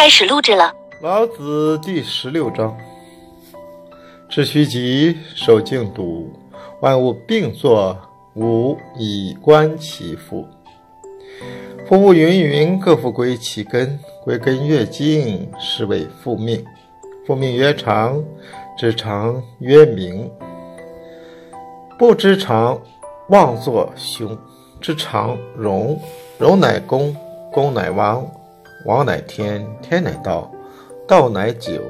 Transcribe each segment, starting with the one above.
开始录制了。老子第十六章：致虚极，守静笃，万物并作，吾以观其复。夫物芸芸，各复归其根。归根越静，是谓复命。复命曰长，知常曰明。不知常，妄作凶；知常，容。容乃公，公乃王，王乃天，天乃道，道乃久，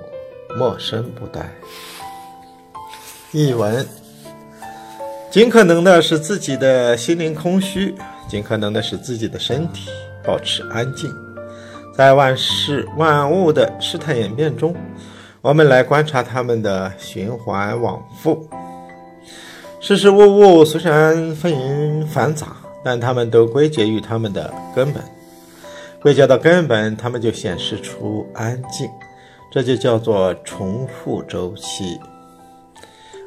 莫身不殆。译文：尽可能的使自己的心灵空虚，尽可能的使自己的身体保持安静。在万事万物的事态演变中，我们来观察它们的循环往复。事事物物虽然纷纭繁杂。但它们都归结于它们的根本，归结到根本，它们就显示出安静，这就叫做重复周期。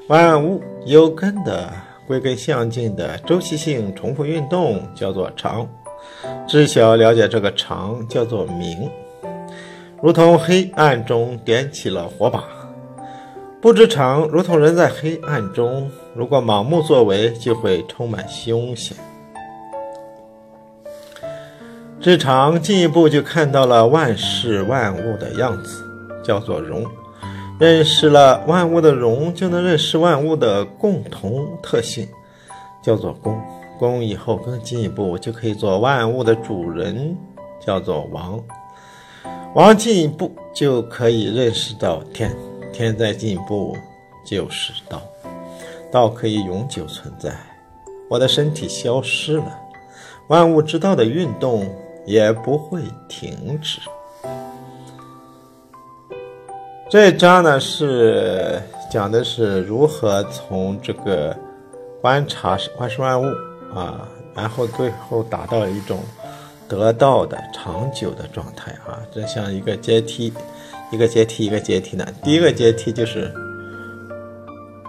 万物有根的、归根向进的周期性重复运动叫做常，知晓了解这个常叫做明，如同黑暗中点起了火把，不知常如同人在黑暗中，如果盲目作为，就会充满凶险。知常进一步就看到了万事万物的样子，叫做容。认识了万物的容，就能认识万物的共同特性，叫做公。公以后更进一步，就可以做万物的主人，叫做王。王进一步就可以认识到天，天再进一步就是道，道可以永久存在。我的身体消失了，万物之道的运动。也不会停止。这一章呢是讲的是如何从这个观察万事万物啊，然后最后达到一种得道的长久的状态啊。这像一个阶梯，一个阶梯一个阶梯呢。第一个阶梯就是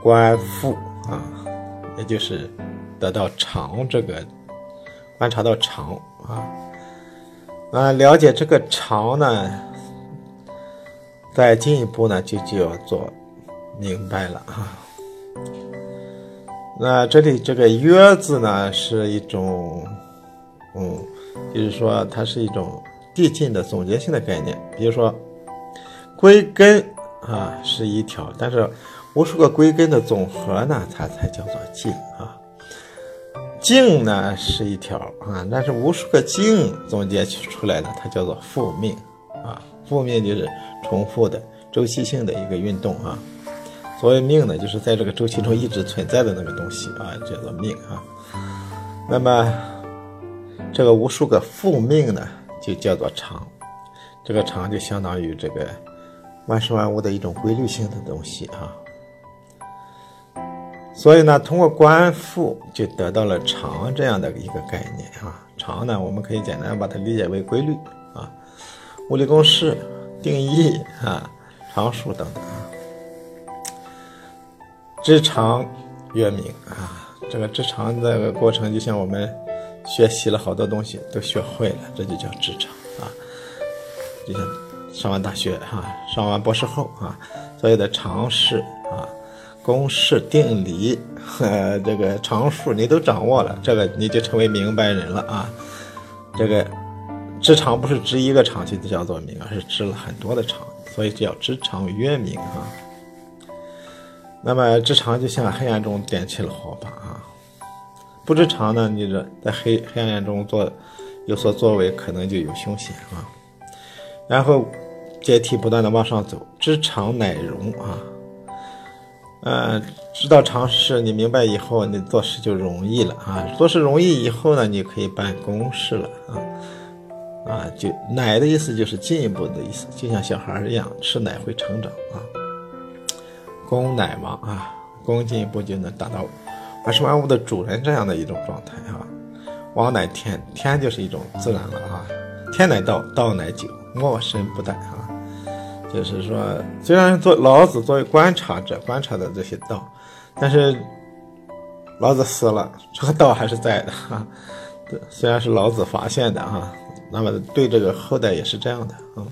观复啊，也就是得到长这个观察到长啊。啊，了解这个常呢，再进一步呢，就就要做明白了啊。那这里这个“约”字呢，是一种，嗯，就是说它是一种递进的总结性的概念。比如说，归根啊是一条，但是无数个归根的总和呢，它才叫做进啊。静呢是一条啊，但是无数个静总结出来的，它叫做复命啊。复命就是重复的周期性的一个运动啊。所谓命呢，就是在这个周期中一直存在的那个东西啊，叫做命啊。那么这个无数个复命呢，就叫做常。这个常就相当于这个万事万物的一种规律性的东西啊。所以呢，通过观复就得到了常这样的一个概念啊。常呢，我们可以简单把它理解为规律啊，物理公式、定义啊、常数等等啊。知常曰明啊，这个知常这个过程就像我们学习了好多东西都学会了，这就叫知常啊。就像上完大学哈，上完博士后啊，所有的常识。公式、定理和这个常数你都掌握了，这个你就成为明白人了啊！这个知常不是知一个常就叫做明，而是知了很多的常，所以叫知常曰明啊。那么知常就像黑暗中点起了火把啊，不知常呢，你这在黑黑暗中做有所作为，可能就有凶险啊。然后阶梯不断的往上走，知常乃容啊。嗯，知道常识，你明白以后，你做事就容易了啊。做事容易以后呢，你可以办公事了啊。啊，就奶的意思就是进一步的意思，就像小孩一样，吃奶会成长啊。公乃王啊，公进一步就能达到万事万物的主人这样的一种状态啊。王乃天，天就是一种自然了啊。天乃道，道乃久，莫身不殆啊。就是说，虽然做老子作为观察者观察的这些道，但是老子死了，这个道还是在的哈。虽然是老子发现的哈，那么对这个后代也是这样的啊。